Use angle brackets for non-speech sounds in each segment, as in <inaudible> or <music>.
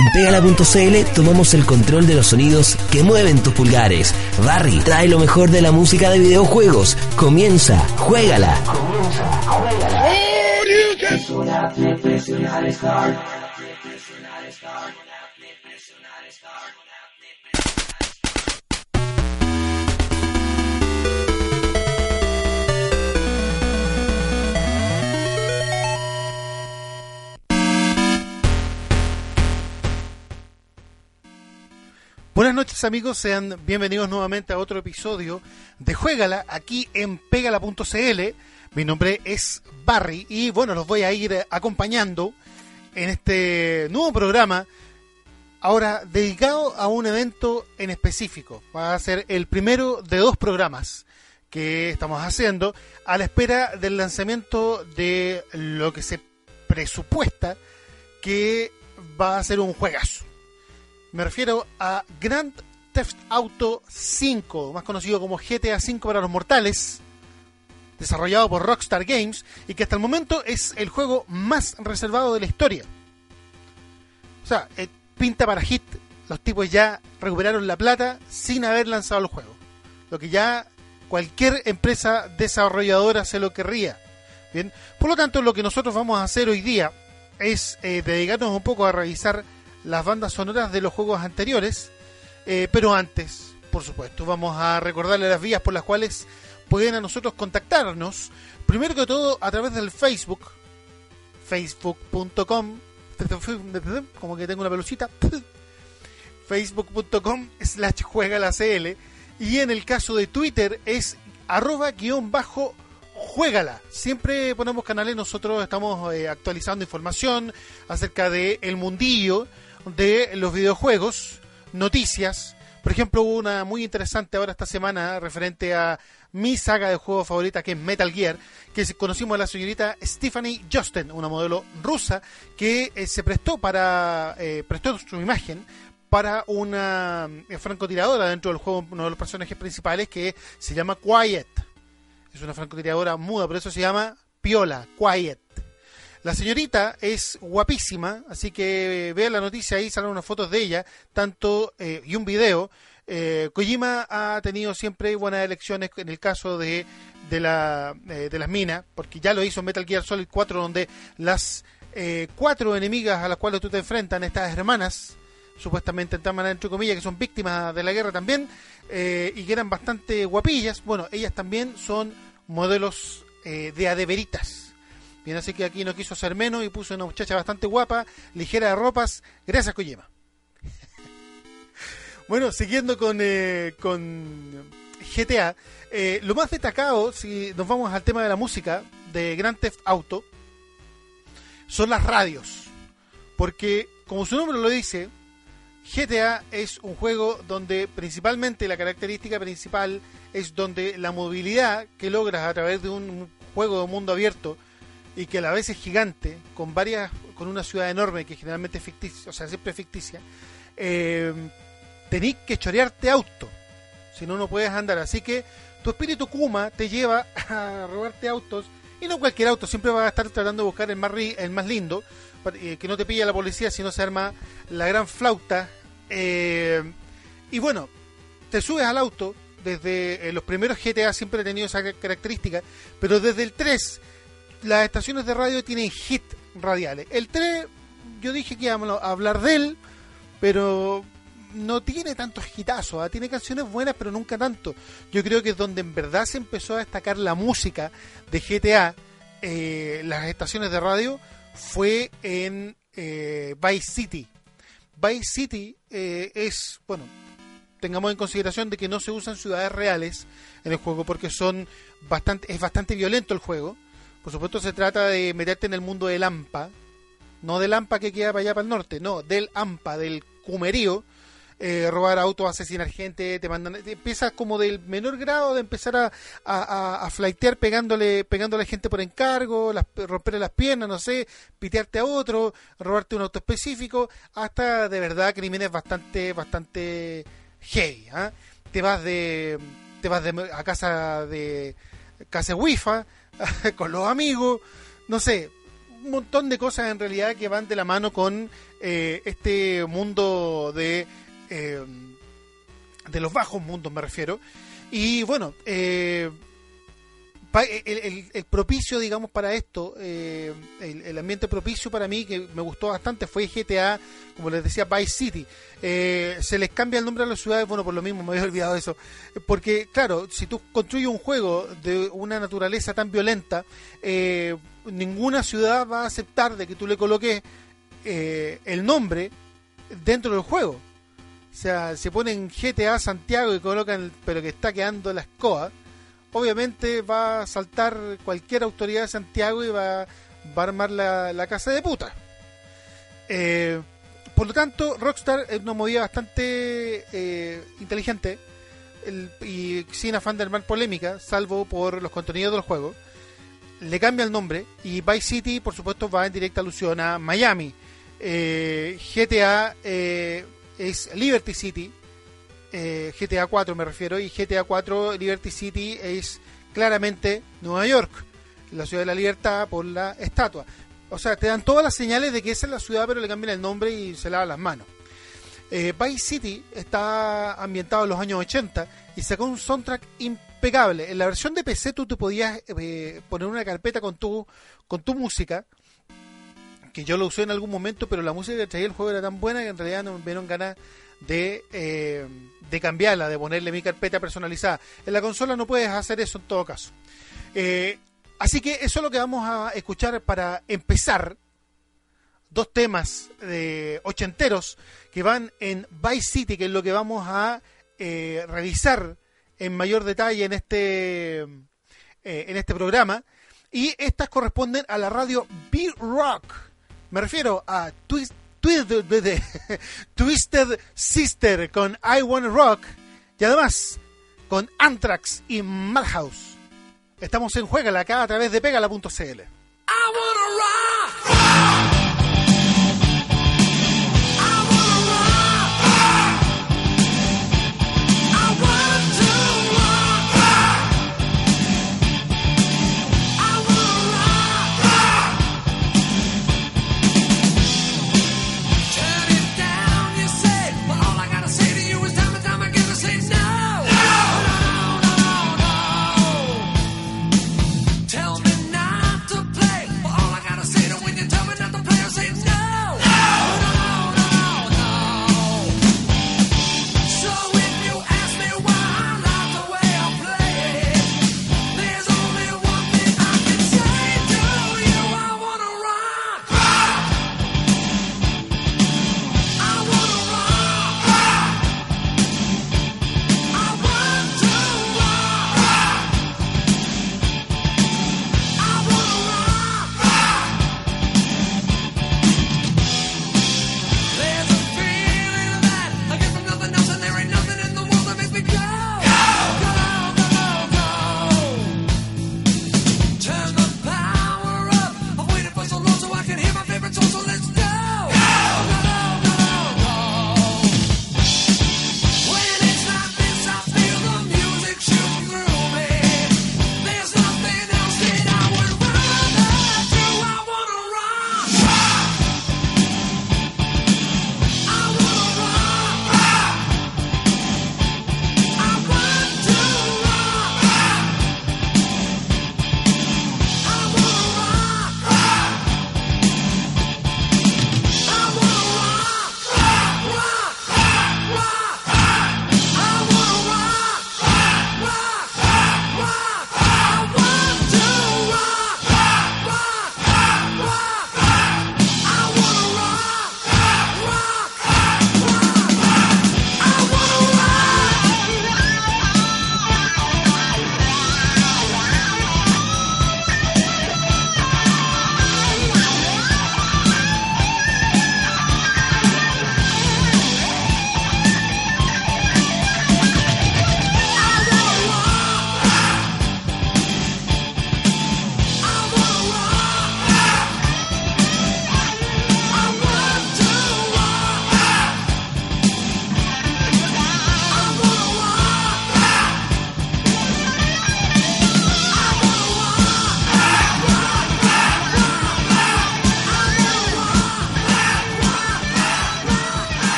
En pegala.cl tomamos el control de los sonidos que mueven tus pulgares. Barry trae lo mejor de la música de videojuegos. Comienza, juégala. Comienza, juégala. Buenas noches amigos, sean bienvenidos nuevamente a otro episodio de Juégala aquí en pegala.cl. Mi nombre es Barry y bueno, los voy a ir acompañando en este nuevo programa, ahora dedicado a un evento en específico. Va a ser el primero de dos programas que estamos haciendo a la espera del lanzamiento de lo que se presupuesta que va a ser un juegazo. Me refiero a Grand Theft Auto 5, más conocido como GTA V para los mortales, desarrollado por Rockstar Games y que hasta el momento es el juego más reservado de la historia. O sea, eh, pinta para hit. Los tipos ya recuperaron la plata sin haber lanzado el juego. Lo que ya cualquier empresa desarrolladora se lo querría. Bien, por lo tanto, lo que nosotros vamos a hacer hoy día es eh, dedicarnos un poco a revisar las bandas sonoras de los juegos anteriores. Eh, pero antes, por supuesto, vamos a recordarle las vías por las cuales pueden a nosotros contactarnos. Primero que todo, a través del Facebook, facebook.com, como que tengo una pelucita, <laughs> facebook.com slash juega. Y en el caso de Twitter es arroba guion bajo juégala. Siempre ponemos canales, nosotros estamos eh, actualizando información acerca de el mundillo de los videojuegos, noticias. Por ejemplo, hubo una muy interesante ahora esta semana referente a mi saga de juego favorita que es Metal Gear, que conocimos a la señorita Stephanie Justin, una modelo rusa que eh, se prestó para eh, prestó su imagen para una eh, francotiradora dentro del juego, uno de los personajes principales que se llama Quiet. Es una francotiradora muda, por eso se llama Piola, Quiet. La señorita es guapísima, así que vea la noticia ahí, salen unas fotos de ella, tanto eh, y un video. Eh, Kojima ha tenido siempre buenas elecciones en el caso de, de, la, eh, de las minas, porque ya lo hizo en Metal Gear Solid 4, donde las eh, cuatro enemigas a las cuales tú te enfrentas, estas hermanas, supuestamente en manera entre comillas, que son víctimas de la guerra también, eh, y que eran bastante guapillas, bueno, ellas también son modelos eh, de adeveritas. Bien, así que aquí no quiso ser menos y puso una muchacha bastante guapa, ligera de ropas. Gracias, Kojima. <laughs> bueno, siguiendo con, eh, con GTA, eh, lo más destacado, si nos vamos al tema de la música de Grand Theft Auto, son las radios. Porque, como su nombre lo dice, GTA es un juego donde principalmente la característica principal es donde la movilidad que logras a través de un juego de mundo abierto y que a la vez es gigante, con varias, con una ciudad enorme que generalmente es ficticia, o sea, siempre es ficticia, eh, tenés que chorearte auto, si no, no puedes andar. Así que tu espíritu Kuma te lleva <laughs> a robarte autos, y no cualquier auto, siempre vas a estar tratando de buscar el más, el más lindo, eh, que no te pilla la policía, si no se arma la gran flauta. Eh, y bueno, te subes al auto, desde eh, los primeros GTA siempre he tenido esa característica, pero desde el 3 las estaciones de radio tienen hit radiales. El 3, yo dije que íbamos a hablar de él, pero no tiene tantos hitazos, ¿ah? tiene canciones buenas, pero nunca tanto. Yo creo que es donde en verdad se empezó a destacar la música de GTA, eh, las estaciones de radio, fue en eh, Vice City. Vice City eh, es, bueno, tengamos en consideración de que no se usan ciudades reales en el juego porque son bastante, es bastante violento el juego por supuesto se trata de meterte en el mundo del AMPA, no del AMPA que queda para allá para el norte, no, del AMPA, del cumerío, eh, robar autos, asesinar gente, te mandan, empiezas como del menor grado de empezar a, a, a, flightear pegándole, a gente por encargo, las, romperle las piernas, no sé, pitearte a otro, robarte un auto específico, hasta de verdad crímenes bastante, bastante heavy, ¿ah? te vas de, te vas de, a casa de casa wifi <laughs> con los amigos, no sé, un montón de cosas en realidad que van de la mano con eh, este mundo de eh, de los bajos mundos me refiero. Y bueno eh, el, propicio digamos para esto el, el, ambiente propicio para mí que me gustó bastante fue GTA como les decía Vice City se les cambia el nombre a las ciudades bueno por lo mismo me había <laughs> olvidado eso porque claro si tú construyes un juego de una naturaleza tan violenta ninguna ciudad va a aceptar de que tú le coloques eh, el nombre dentro del juego. O sea, se ponen GTA Santiago y colocan, pero que está quedando la escoba. Obviamente va a saltar cualquier autoridad de Santiago y va, a armar la, casa de puta. Eh, por lo tanto, Rockstar es una movida bastante eh, inteligente y sin afán de armar polémica, salvo por los contenidos del juego le cambia el nombre y Vice City, por supuesto, va en directa alusión a Miami. Eh, GTA eh, es Liberty City, eh, GTA 4 me refiero, y GTA 4 Liberty City es claramente Nueva York, la ciudad de la libertad por la estatua. O sea, te dan todas las señales de que esa es la ciudad, pero le cambian el nombre y se lavan las manos. Vice City está ambientado en los años 80 y sacó un soundtrack impecable. En la versión de PC tú te podías eh, poner una carpeta con tu, con tu música, que yo lo usé en algún momento, pero la música que traía el juego era tan buena que en realidad no me dieron ganas de, eh, de cambiarla, de ponerle mi carpeta personalizada. En la consola no puedes hacer eso en todo caso. Eh, así que eso es lo que vamos a escuchar para empezar. Dos temas de ochenteros que van en Vice City, que es lo que vamos a revisar en mayor detalle en este, eh, en este programa. Y estas corresponden a la radio B-Rock. Me refiero a Twist, <laughs> Twisted Sister con I Wanna Rock. Y además con Anthrax y Madhouse. Estamos en Juegala acá a través de pegala.cl. all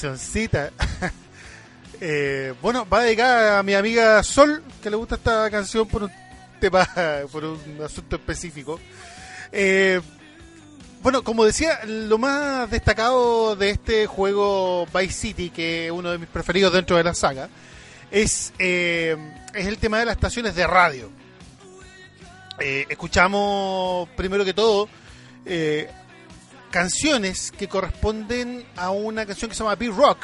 cancioncita. <laughs> Eh, bueno, va dedicada a mi amiga Sol, que le gusta esta canción por un tema, <laughs> por un asunto específico. Eh, bueno, como decía, lo más destacado de este juego Vice City, que es uno de mis preferidos dentro de la saga, es, eh, es el tema de las estaciones de radio. Eh, escuchamos primero que todo canciones que corresponden a una canción que se llama Big Rock,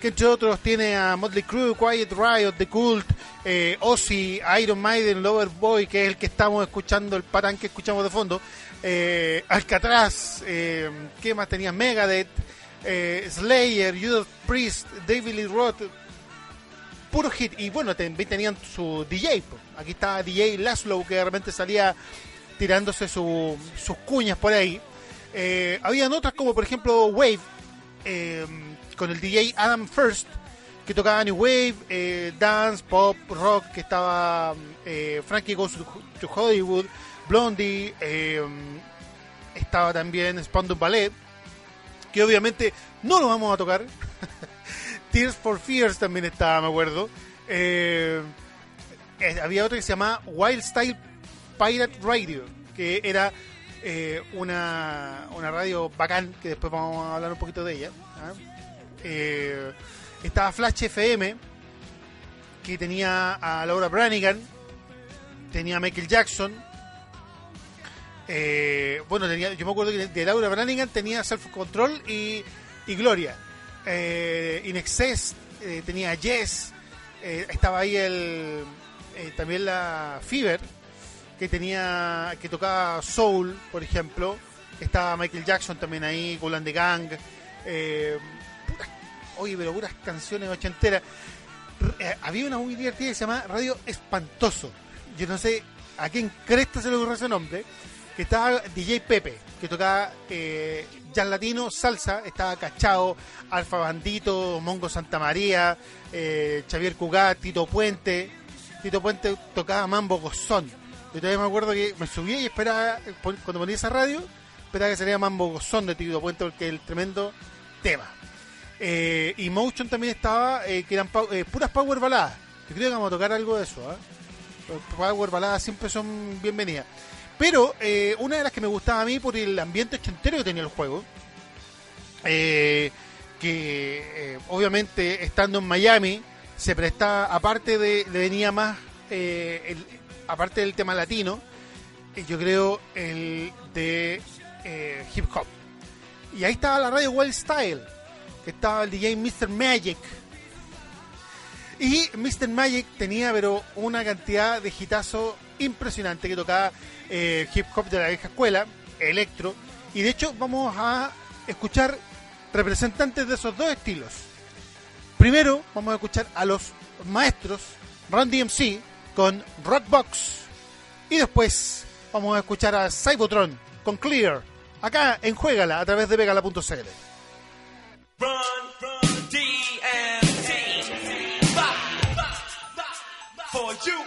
que entre otros tiene a Motley Crue, Quiet Riot, The Cult, eh, Ozzy, Iron Maiden, Loverboy, que es el que estamos escuchando, el patán que escuchamos de fondo, eh, Alcatraz, eh, ¿qué más tenía? Megadeth, eh, Slayer, Judas Priest, David Lee Roth, puro hit. Y bueno, también tenían su DJ. Aquí está DJ Laszlo, que de repente salía tirándose su- sus cuñas por ahí. Eh, habían otras como por ejemplo Wave, eh, con el DJ Adam First, que tocaba New Wave, eh, Dance, Pop, Rock, que estaba eh, Frankie Goes to Hollywood, Blondie, eh, estaba también Spandau Ballet, que obviamente no lo vamos a tocar. <laughs> Tears for Fears también estaba, me acuerdo. Eh, eh, había otro que se llamaba Wild Style Pirate Radio, que era eh, una, una radio bacán, que después vamos a hablar un poquito de ella. ¿ah? Eh, estaba Flash FM, que tenía a Laura Branigan, tenía a Michael Jackson. Eh, bueno, tenía, yo me acuerdo que de Laura Branigan tenía Self Control y, y Gloria. Eh, In Excess tenía Yes. eh, estaba ahí el también la Fever que tenía que tocaba soul, por ejemplo. Estaba Michael Jackson también ahí, Golan de Gang. Eh, puras- oye, pero puras canciones ochenteras. Eh, había una muy divertida que se llama Radio Espantoso. Yo no sé a quién cresta se le ocurrió ese nombre. Que estaba DJ Pepe, que tocaba eh, jazz latino, salsa. Estaba Cachao, Alfa Bandito, Mongo Santa María, eh, Xavier Cugat, Tito Puente. Tito Puente tocaba Mambo Gozón. Yo todavía me acuerdo que me subía y esperaba, cuando ponía esa radio, esperaba que saliera Mambo Gozón de Tito Puente, porque es el tremendo tema. Eh, y Motion también estaba, eh, que eran eh, puras power baladas. Yo creo que vamos a tocar algo de eso. ¿ah? Power baladas siempre son bienvenidas. Pero una de las que me gustaba a mí por el ambiente ochentero que tenía el juego, que obviamente estando en Miami se prestaba, aparte de, le venía más, el- aparte del tema latino, eh, yo creo el de eh, hip hop. Y ahí estaba la radio Wild Style, que estaba el DJ Mr. Magic. Y Mr. Magic tenía pero una cantidad de gitazo impresionante que tocaba eh, hip hop de la vieja escuela, electro. Y de hecho vamos a escuchar representantes de esos dos estilos. Primero vamos a escuchar a los maestros Run DMC con Rockbox. Y después vamos a escuchar a Cybotron con Clear. Acá en Juégala a través de Vegala.cl. For you.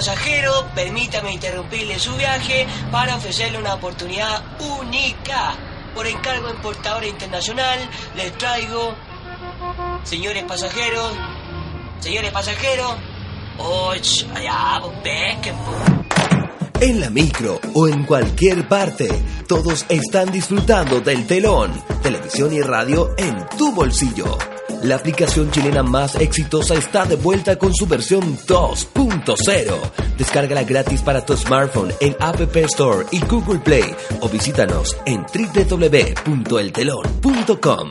Pasajero, permítame interrumpirle su viaje para ofrecerle una oportunidad única. Por encargo en portadora internacional, les traigo, señores pasajeros, señores pasajeros, oh, ch- allá. En la micro o en cualquier parte, todos están disfrutando del telón, televisión y radio en tu bolsillo. La aplicación chilena más exitosa está de vuelta con su versión 2.0. Descárgala gratis para tu smartphone en App Store y Google Play o visítanos en www.eltelon.com.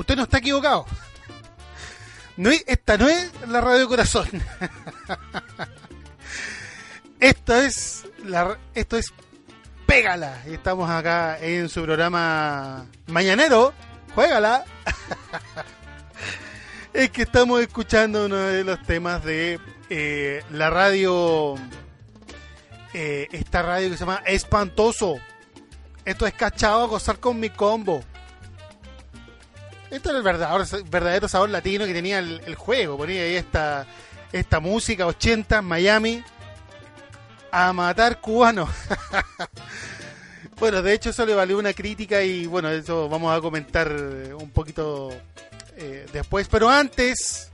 usted no está equivocado. No es- esta no es la Radio Corazón. <laughs> Esta es la, esto es Pégala. Y estamos acá en su programa Mañanero. Juégala. <laughs> es que estamos escuchando uno de los temas de eh, la radio. eh, esta radio que se llama Espantoso. Esto es cachado a gozar con mi combo. Esto era el verdadero, verdadero sabor latino que tenía el, el juego. Ponía ahí esta, esta música 80 Miami a matar cubanos. <laughs> bueno, de hecho eso le valió una crítica y bueno, eso vamos a comentar eh, un poquito eh, después. Pero antes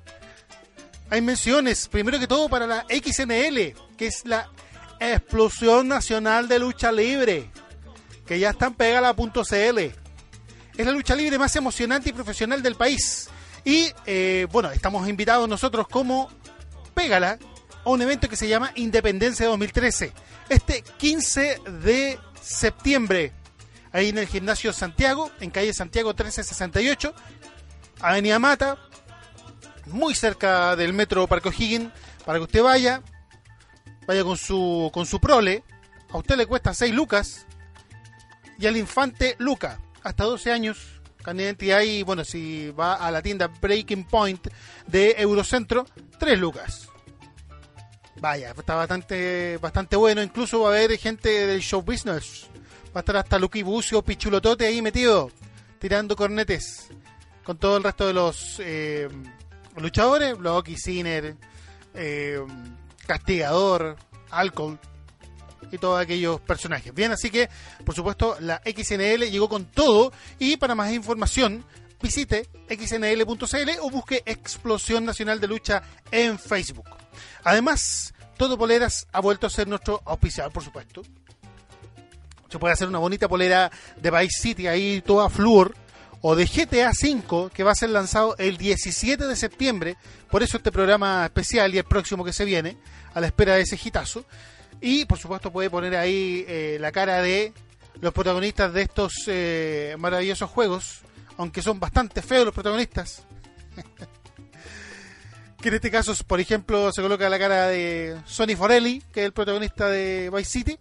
hay menciones. Primero que todo para la XNL, que es la Explosión Nacional de Lucha Libre, que ya están pegala.cl es la lucha libre más emocionante y profesional del país. Y eh, bueno, estamos invitados nosotros como Pégala a un evento que se llama Independencia 2013. Este 15 de septiembre, ahí en el Gimnasio Santiago, en calle Santiago 1368, Avenida Mata, muy cerca del metro Parque O'Higgins, para que usted vaya, vaya con su, con su prole. A usted le cuesta 6 lucas y al infante Luca, hasta 12 años, carnet de y bueno, si va a la tienda Breaking Point de Eurocentro, 3 lucas. Vaya, está bastante, bastante bueno, incluso va a haber gente del show business. Va a estar hasta Lucky Bucio, Pichulotote ahí metido, tirando cornetes, con todo el resto de los eh, luchadores, Blocky, Sinner, eh, Castigador, Alcohol, y todos aquellos personajes. Bien, así que, por supuesto, la XNL llegó con todo y para más información visite xnl.cl o busque Explosión Nacional de Lucha en Facebook. Además, Todo Poleras ha vuelto a ser nuestro auspiciador, por supuesto. Se puede hacer una bonita polera de Vice City ahí toda flúor o de GTA V que va a ser lanzado el 17 de septiembre. Por eso este programa especial y el próximo que se viene a la espera de ese hitazo. Y por supuesto puede poner ahí eh, la cara de los protagonistas de estos eh, maravillosos juegos, aunque son bastante feos los protagonistas. <laughs> que en este caso, por ejemplo, se coloca la cara de Sonny Forelli, que es el protagonista de Vice City,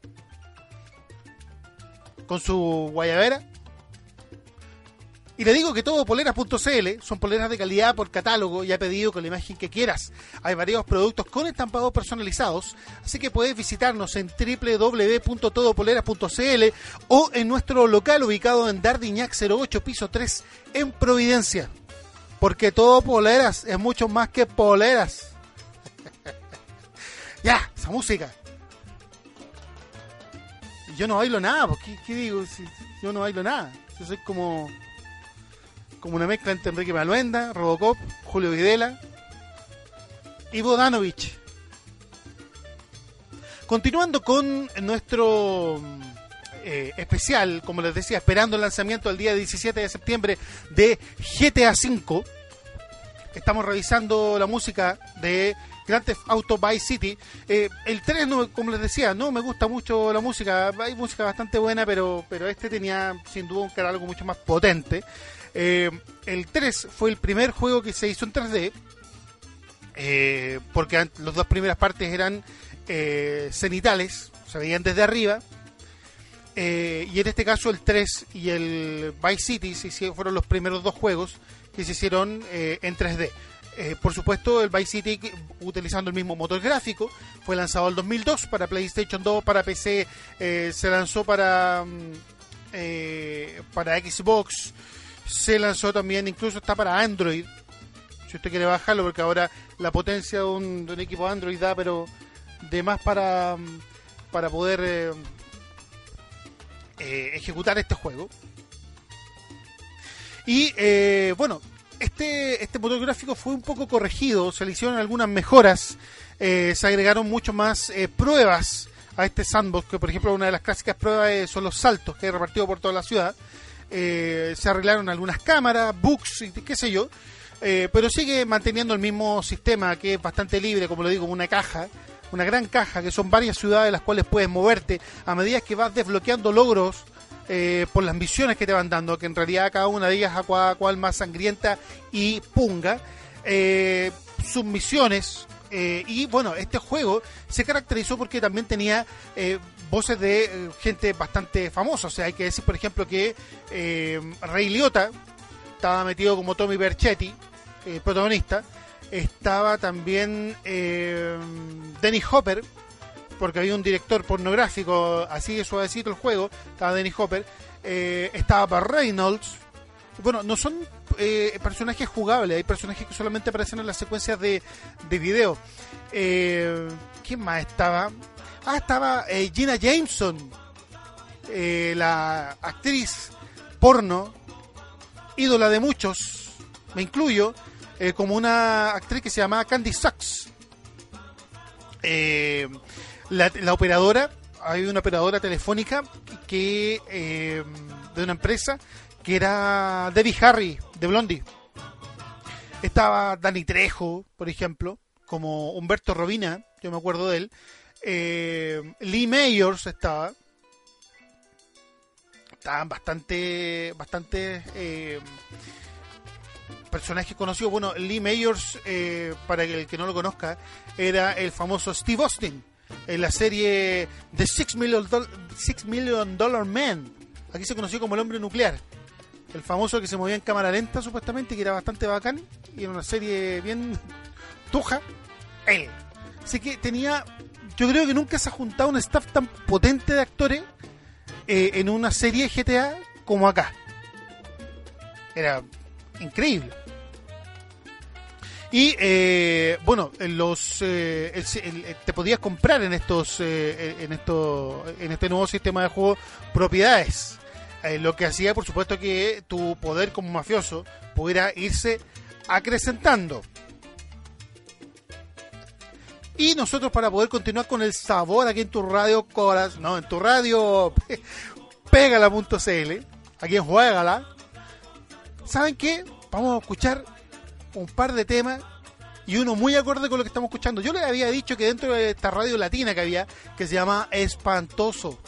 con su guayabera. Y le digo que todo poleras.cl son poleras de calidad por catálogo y a pedido con la imagen que quieras. Hay varios productos con estampados personalizados, así que puedes visitarnos en www.todopoleras.cl o en nuestro local ubicado en Dardiñac 08, piso 3, en Providencia. Porque todo poleras es mucho más que poleras. <laughs> ya, esa música. Yo no bailo nada, pues, ¿qué, qué digo? Yo no bailo nada. Yo soy como como una mezcla entre Enrique Maluenda, Robocop, Julio Videla y Bodanovich. Continuando con nuestro eh, especial, como les decía, esperando el lanzamiento el día 17 de septiembre de GTA V, estamos revisando la música de Grand Theft Auto Vice City. Eh, el 3, no, como les decía, no me gusta mucho la música. Hay música bastante buena, pero, pero este tenía sin duda un catálogo mucho más potente. Eh, el 3 fue el primer juego que se hizo en 3D. eh, porque las dos primeras partes eran eh, cenitales, se veían desde arriba. Y en este caso el 3 y el Vice City se fueron los primeros dos juegos que se hicieron en 3D. Eh, por supuesto, el Vice City, utilizando el mismo motor gráfico, fue lanzado en 2002 para PlayStation 2, para PC, se lanzó para, mm, para Xbox, se lanzó también, incluso está para Android. Si usted quiere bajarlo, porque ahora la potencia de un, equipo Android da, pero de más para, para poder eh, eh, ejecutar este juego. Y eh, bueno, este, este motor gráfico fue un poco corregido, se le hicieron algunas mejoras, eh, se agregaron mucho más eh, pruebas a este sandbox, que por ejemplo una de las clásicas pruebas eh, son los saltos que hay repartidos por toda la ciudad. Eh, se arreglaron algunas cámaras, bugs y qué sé yo, eh, pero sigue manteniendo el mismo sistema que es bastante libre, como lo digo, una caja, una gran caja, que son varias ciudades las cuales puedes moverte a medida que vas desbloqueando logros eh, por las misiones que te van dando, que en realidad cada una de ellas a cual, más sangrienta y punga. Eh, sus misiones. y bueno, este juego se caracterizó porque también tenía voces de eh, gente bastante famosa. O sea, hay que decir, por ejemplo, que eh, Ray Liotta estaba metido como Tommy Berchetti, eh, protagonista. Estaba también eh, Denny Hopper, porque había un director pornográfico, así de suavecito el juego, estaba Denny Hopper, eh, estaba Reynolds. Bueno, no son personajes jugables, hay personajes que solamente aparecen en las secuencias de, de video. ¿Quién más estaba? Ah, estaba eh, Gina Jameson, eh, la actriz porno, ídola de muchos, me incluyo, eh, como una actriz que se llamaba Candy. Eh, la, la operadora, hay una operadora telefónica que de una empresa que era Debbie Harry de Blondie. Estaba Danny Trejo, por ejemplo, como Humberto Robina, yo me acuerdo de él. Eh, Lee Mayors estaba. Estaban bastante, bastante eh, personajes conocidos. Bueno, Lee Mayors, eh, para el que no lo conozca, era el famoso Steve Austin en la serie The Six Million, Six Million Dollar Man. Aquí se conoció como el hombre nuclear. El famoso que se movía en cámara lenta, supuestamente, que era bastante bacán. Y en una serie bien <laughs> tuja. Él. Así que tenía. Yo creo que nunca se ha juntado un staff tan potente de actores eh, en una serie GTA como acá. Era increíble. Y eh, bueno, en los eh, el- te podías comprar en estos eh, en esto en este nuevo sistema de juego propiedades. Eh, lo que hacía, por supuesto, que tu poder como mafioso pudiera irse acrecentando. Y nosotros para poder continuar con el sabor aquí en tu radio Coras, no, en tu radio <laughs> pégala.cl, aquí en Juégala. ¿Saben qué? Vamos a escuchar un par de temas y uno muy acorde con lo que estamos escuchando. Yo les había dicho que dentro de esta radio latina que había, que se llama Espantoso,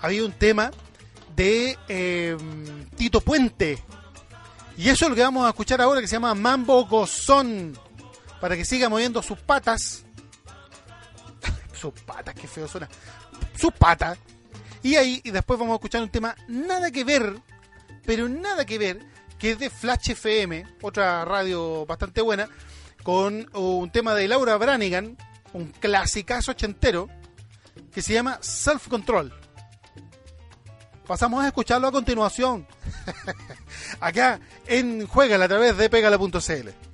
había un tema de eh, Tito Puente. Y eso es lo que vamos a escuchar ahora, que se llama Mambo Gozón, para que siga moviendo sus patas. Sus patas, qué feo suena. Sus patas. Y ahí, y después vamos a escuchar un tema nada que ver, pero nada que ver, que es de Flash FM, otra radio bastante buena, con un tema de Laura Branigan, un clasicazo ochentero, que se llama Self Control. Pasamos a escucharlo a continuación, <laughs> acá en Juegala a través de pegala.cl.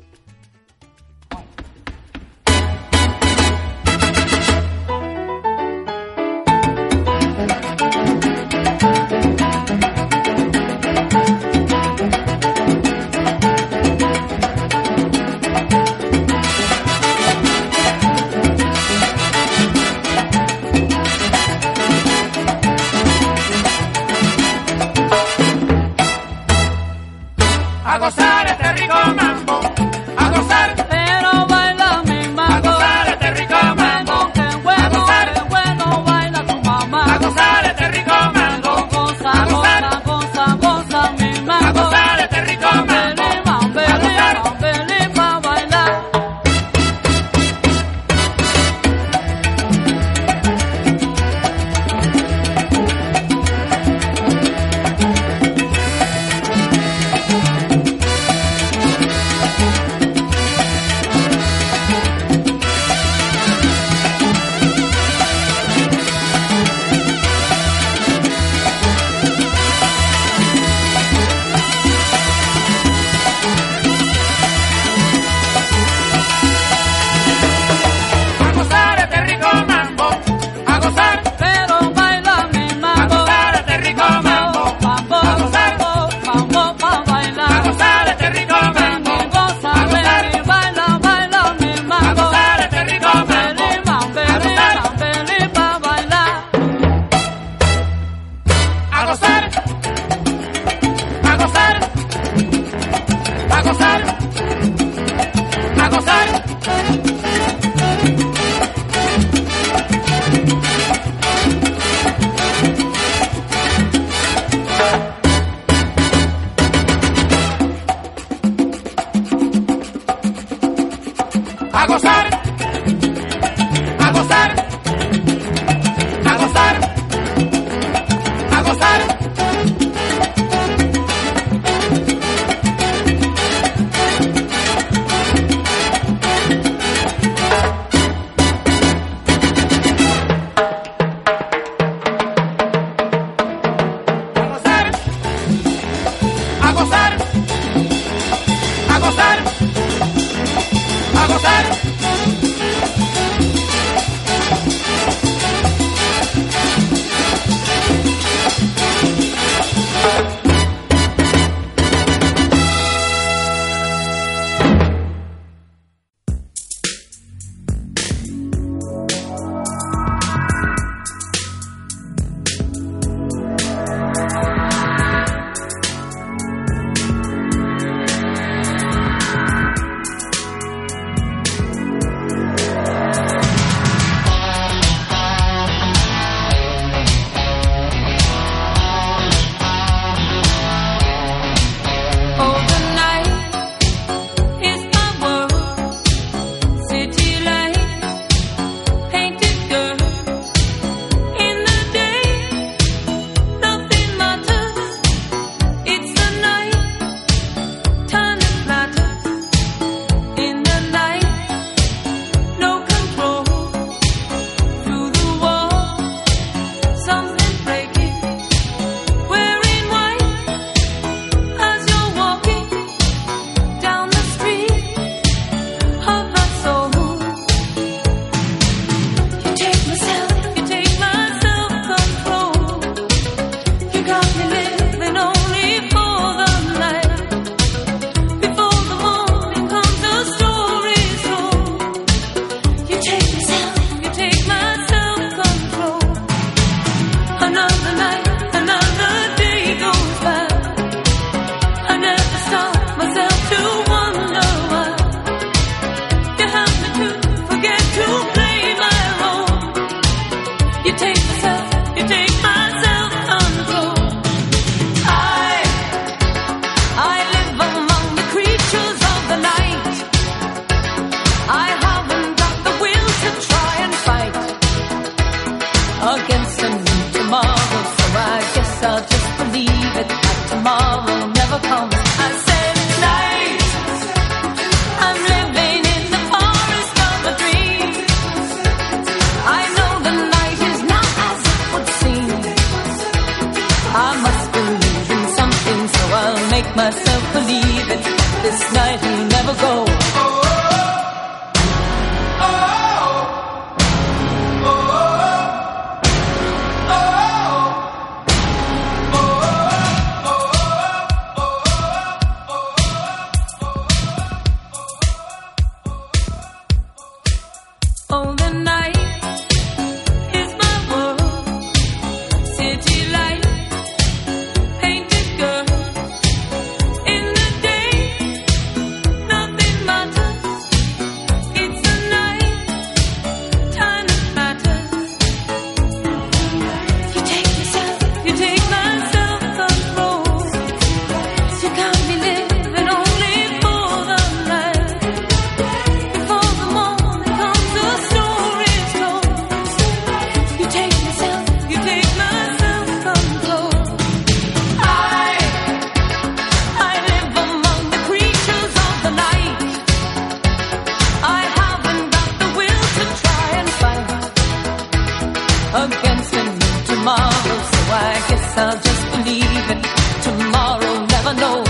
Tomorrow, never know.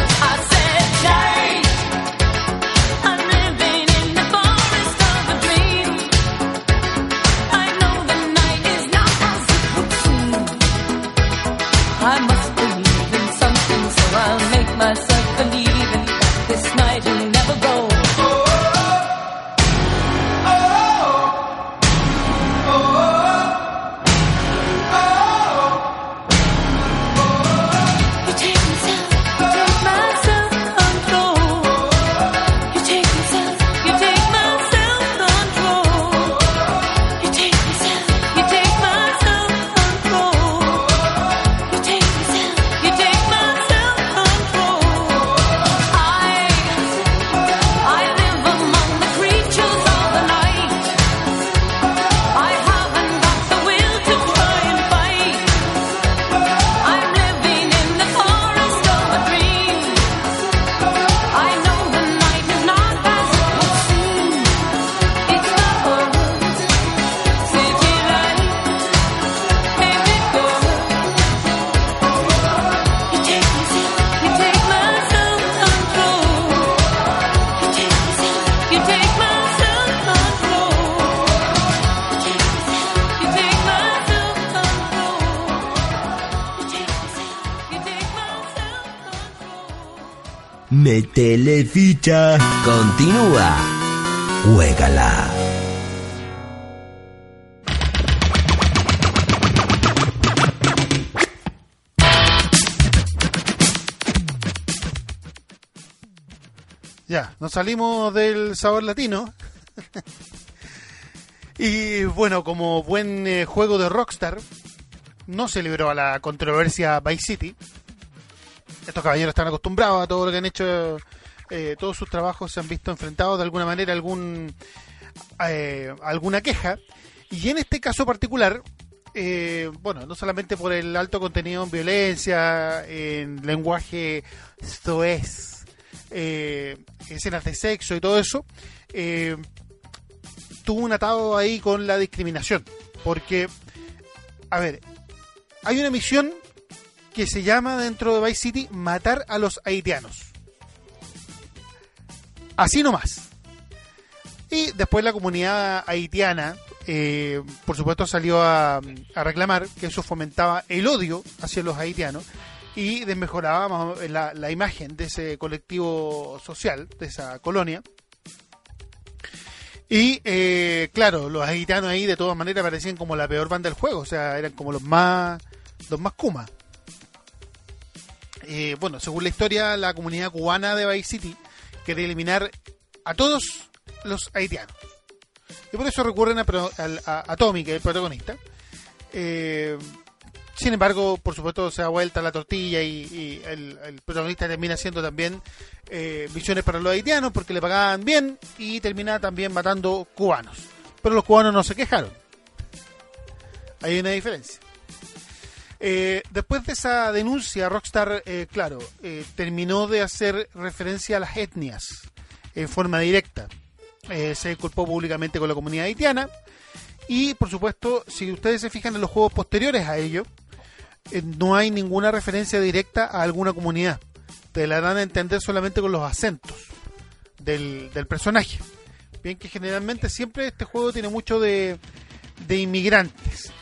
Ficha. Continúa. Juégala. Ya, nos salimos del sabor latino. <laughs> y bueno, como buen eh, juego de Rockstar, no se libró a la controversia Vice City. Estos caballeros están acostumbrados a todo lo que han hecho, eh, todos sus trabajos se han visto enfrentados de alguna manera a algún, eh, alguna queja. Y en este caso particular, eh, bueno, no solamente por el alto contenido en violencia, en lenguaje soez, eh, escenas de sexo y todo eso, eh, tuvo un atado ahí con la discriminación. Porque, a ver, hay una misión que se llama dentro de Vice City matar a los haitianos. Así nomás. Y después la comunidad haitiana, eh, por supuesto, salió a, a reclamar que eso fomentaba el odio hacia los haitianos y desmejoraba la, la imagen de ese colectivo social, de esa colonia. Y eh, claro, los haitianos ahí de todas maneras parecían como la peor banda del juego, o sea, eran como los más los más Kuma. Eh, bueno, según la historia, la comunidad cubana de Vice City quiere eliminar a todos los haitianos. Y por eso recurren a, a- a Tommy, que es el protagonista. Eh, sin embargo, por supuesto, se da vuelta la tortilla y, el protagonista termina haciendo también eh, misiones para los haitianos porque le pagaban bien y termina también matando cubanos. Pero los cubanos no se quejaron. Hay una diferencia. Eh, después de esa denuncia, Rockstar, eh, claro, eh, terminó de hacer referencia a las etnias en forma directa. Eh, se culpó públicamente con la comunidad haitiana. Y, por supuesto, si ustedes se fijan en los juegos posteriores a ello, eh, no hay ninguna referencia directa a alguna comunidad. Te la dan a entender solamente con los acentos del, del personaje. Bien que generalmente siempre este juego tiene mucho de, de inmigrantes.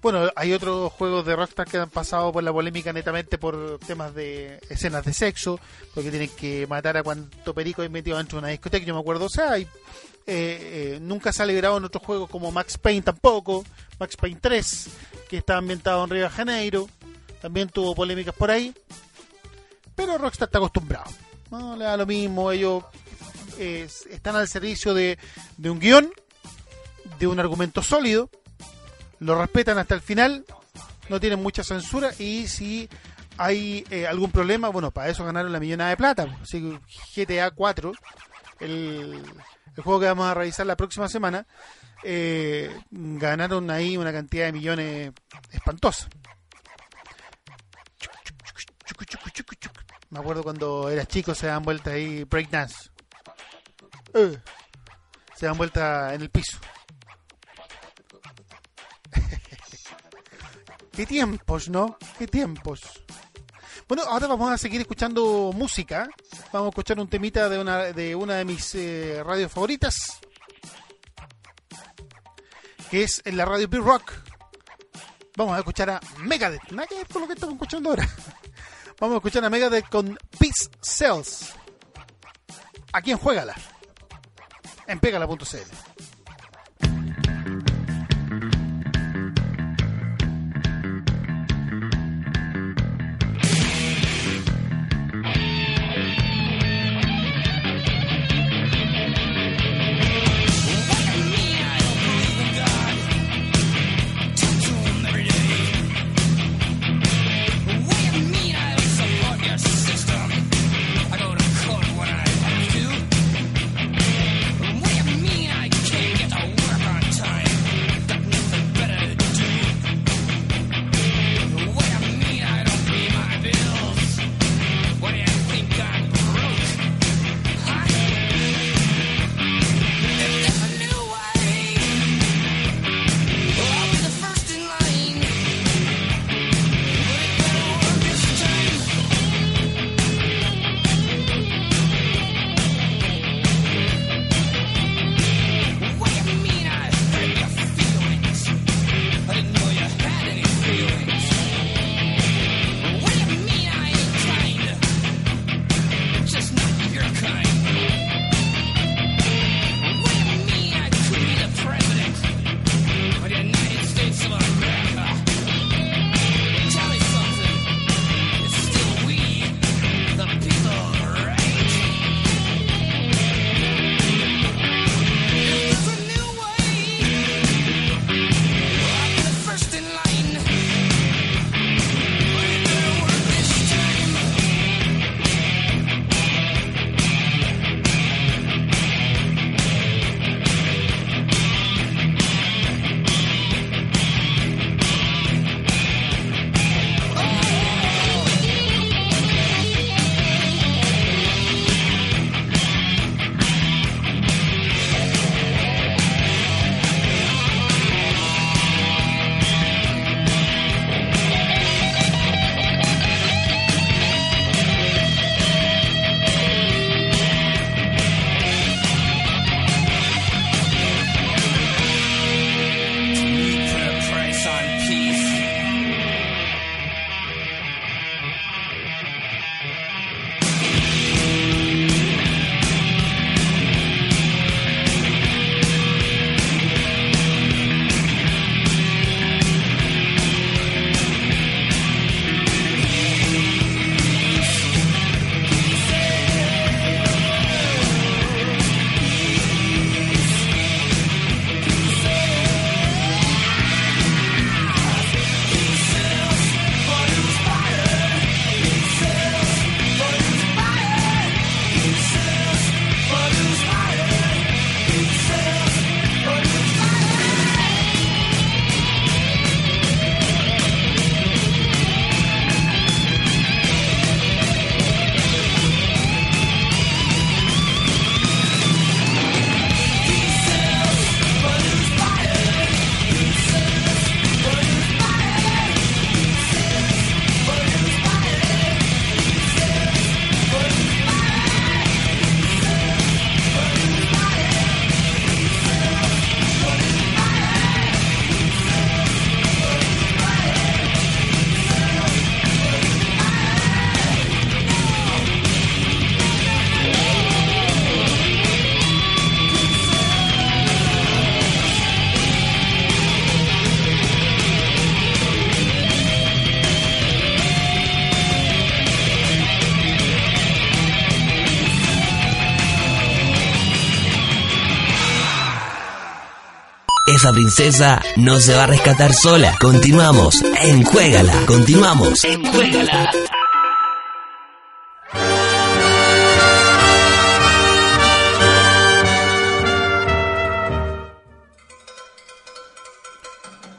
Bueno, hay otros juegos de Rockstar que han pasado por la polémica netamente por temas de escenas de sexo, porque tienen que matar a cuanto perico hay metido dentro de una discoteca, yo me acuerdo, o sea, hay, eh, eh, nunca se ha liberado en otros juegos como Max Payne tampoco, Max Payne 3, que está ambientado en Río de Janeiro, también tuvo polémicas por ahí, pero Rockstar está acostumbrado, no le da lo mismo, ellos eh, están al servicio de, de un guion, de un argumento sólido, lo respetan hasta el final, no tienen mucha censura y si hay eh, algún problema, bueno, para eso ganaron la millonada de plata. Así que GTA 4, el, el juego que vamos a revisar la próxima semana, eh, ganaron ahí una cantidad de millones espantosa. Me acuerdo cuando eras chico se dan vueltas ahí breakdance. Eh, se dan vueltas en el piso. Qué tiempos, ¿no? Qué tiempos. Bueno, ahora vamos a seguir escuchando música. Vamos a escuchar un temita de una de, una de mis eh, radios favoritas. Que es la radio Big Rock. Vamos a escuchar a Megadeth. Nada que ver lo que estamos escuchando ahora. <laughs> Vamos a escuchar a Megadeth con Peace Cells. Aquí en Juegala. En pegala.cl. esa princesa no se va a rescatar sola. Continuamos en Juégala. Continuamos en Juégala.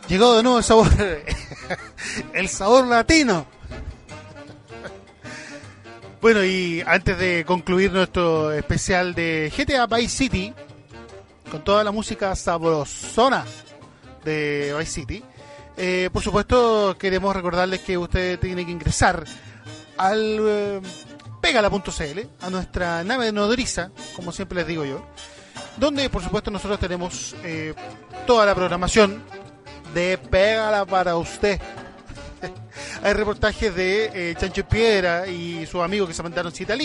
Llegó de nuevo el sabor, <laughs> el sabor latino. Bueno, y antes de concluir nuestro especial de GTA Vice City, con toda la música sabrosona de Vice City, eh, por supuesto queremos recordarles que usted tiene que ingresar al eh, pegala.cl, a nuestra nave de nodriza, como siempre les digo yo, donde por supuesto nosotros tenemos eh, toda la programación de Pégala para usted. <laughs> Hay reportajes de eh, Chancho Piedra y sus amigos que se mandaron cita al.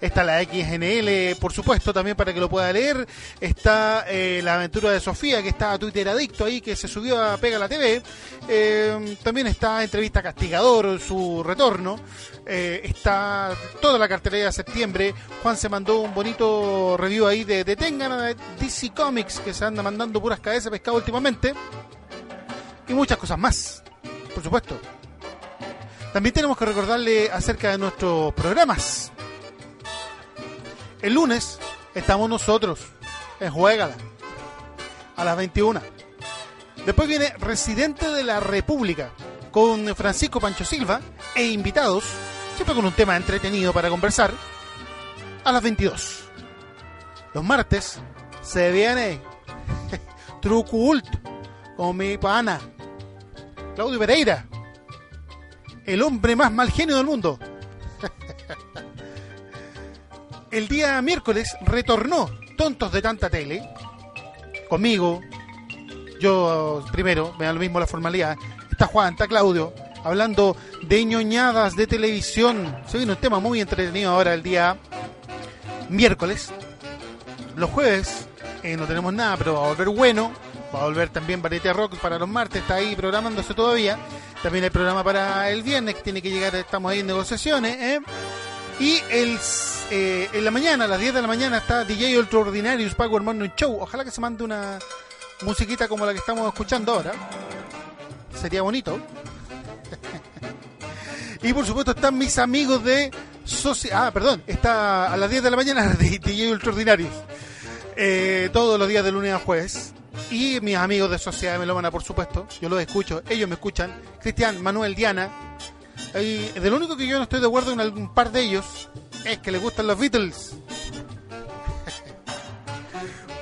Está la XNL, por supuesto, también para que lo pueda leer. Está eh, la aventura de Sofía, que está a Twitter adicto ahí, que se subió a Pégala TV. Eh, también está Entrevista Castigador, su retorno. Eh, está toda la cartelera de septiembre. Juan se mandó un bonito review ahí de Detengan a DC Comics, que se anda mandando puras cabezas de pescado últimamente y muchas cosas más, por supuesto. También tenemos que recordarle acerca de nuestros programas. El lunes estamos nosotros en Juégala a las 21. Después viene Residente de la República con Francisco Pancho Silva e invitados, siempre con un tema entretenido para conversar, a las 22. Los martes se viene <laughs> Trucult con mi pana Claudio Pereira, el hombre más mal genio del mundo. <laughs> El día miércoles retornó Tontos de tanta tele, conmigo, yo primero, me da lo mismo la formalidad, está Juan, está Claudio, hablando de ñoñadas de televisión. Se viene un tema muy entretenido ahora el día miércoles. Los jueves eh, no tenemos nada, pero va a volver bueno. Va a volver también Varieté Rock para los martes, está ahí programándose todavía. También hay programa para el viernes que tiene que llegar, estamos ahí en negociaciones. ¿eh? Y el, eh, en la mañana, a las 10 de la mañana, está DJ Ultraordinarius Power Morning Show. Ojalá que se mande una musiquita como la que estamos escuchando ahora. Sería bonito. <laughs> y por supuesto están mis amigos de Soci Ah, perdón, está a las 10 de la mañana <laughs> DJ Ultraordinarius. Eh, todos los días de lunes a jueves. Y mis amigos de Sociedad Melómana, por supuesto. Yo los escucho, ellos me escuchan. Cristian, Manuel, Diana. Y de lo único que yo no estoy de acuerdo en algún par de ellos es que les gustan los Beatles. <laughs>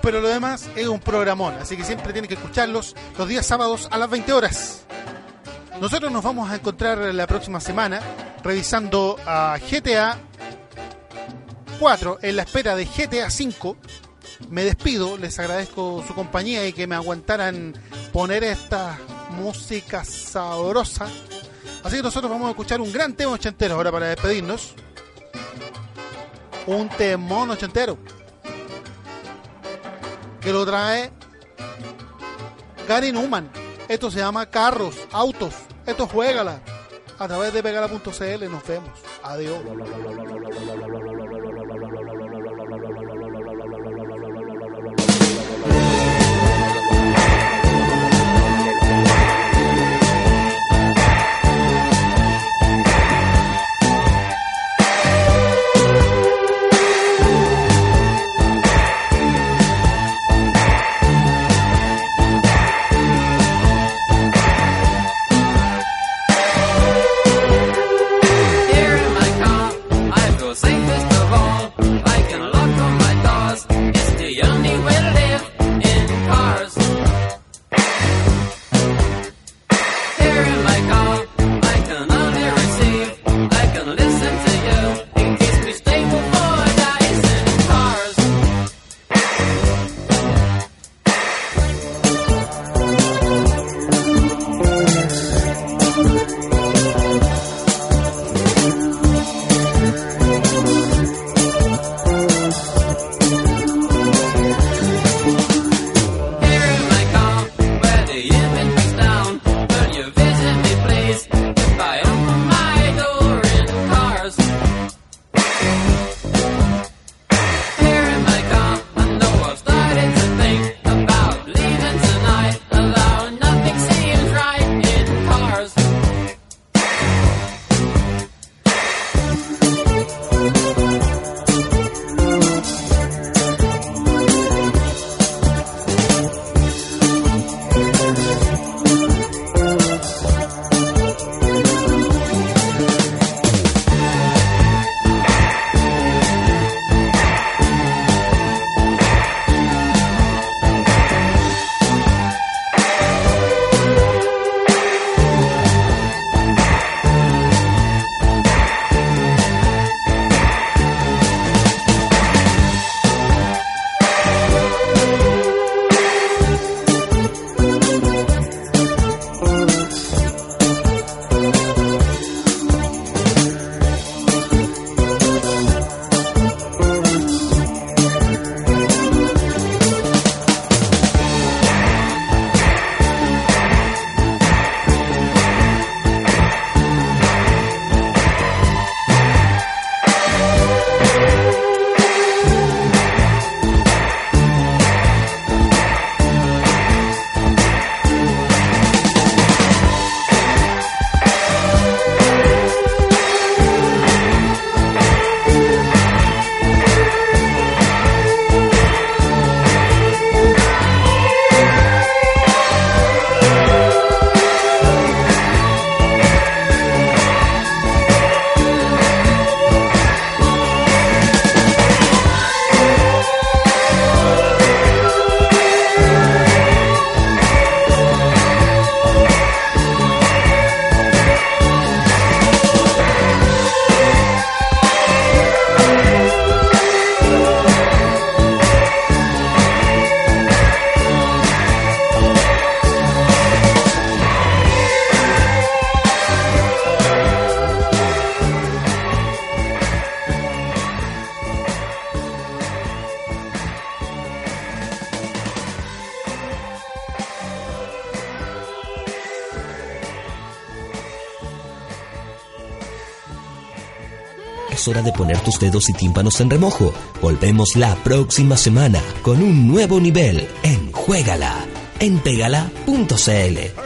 Pero lo demás es un programón, así que siempre tienen que escucharlos los días sábados a las 20 horas. Nosotros nos vamos a encontrar la próxima semana revisando a GTA 4 en la espera de GTA 5. Me despido, les agradezco su compañía y que me aguantaran poner esta música sabrosa. Así que nosotros vamos a escuchar un gran tema ochentero ahora para despedirnos. Un temón ochentero. Que lo trae Gary Newman. Esto se llama Carros, Autos. Esto juégala. A través de pegala.cl nos vemos. Adiós. De poner tus dedos y tímpanos en remojo. Volvemos la próxima semana con un nuevo nivel en Juégala en pegala.cl.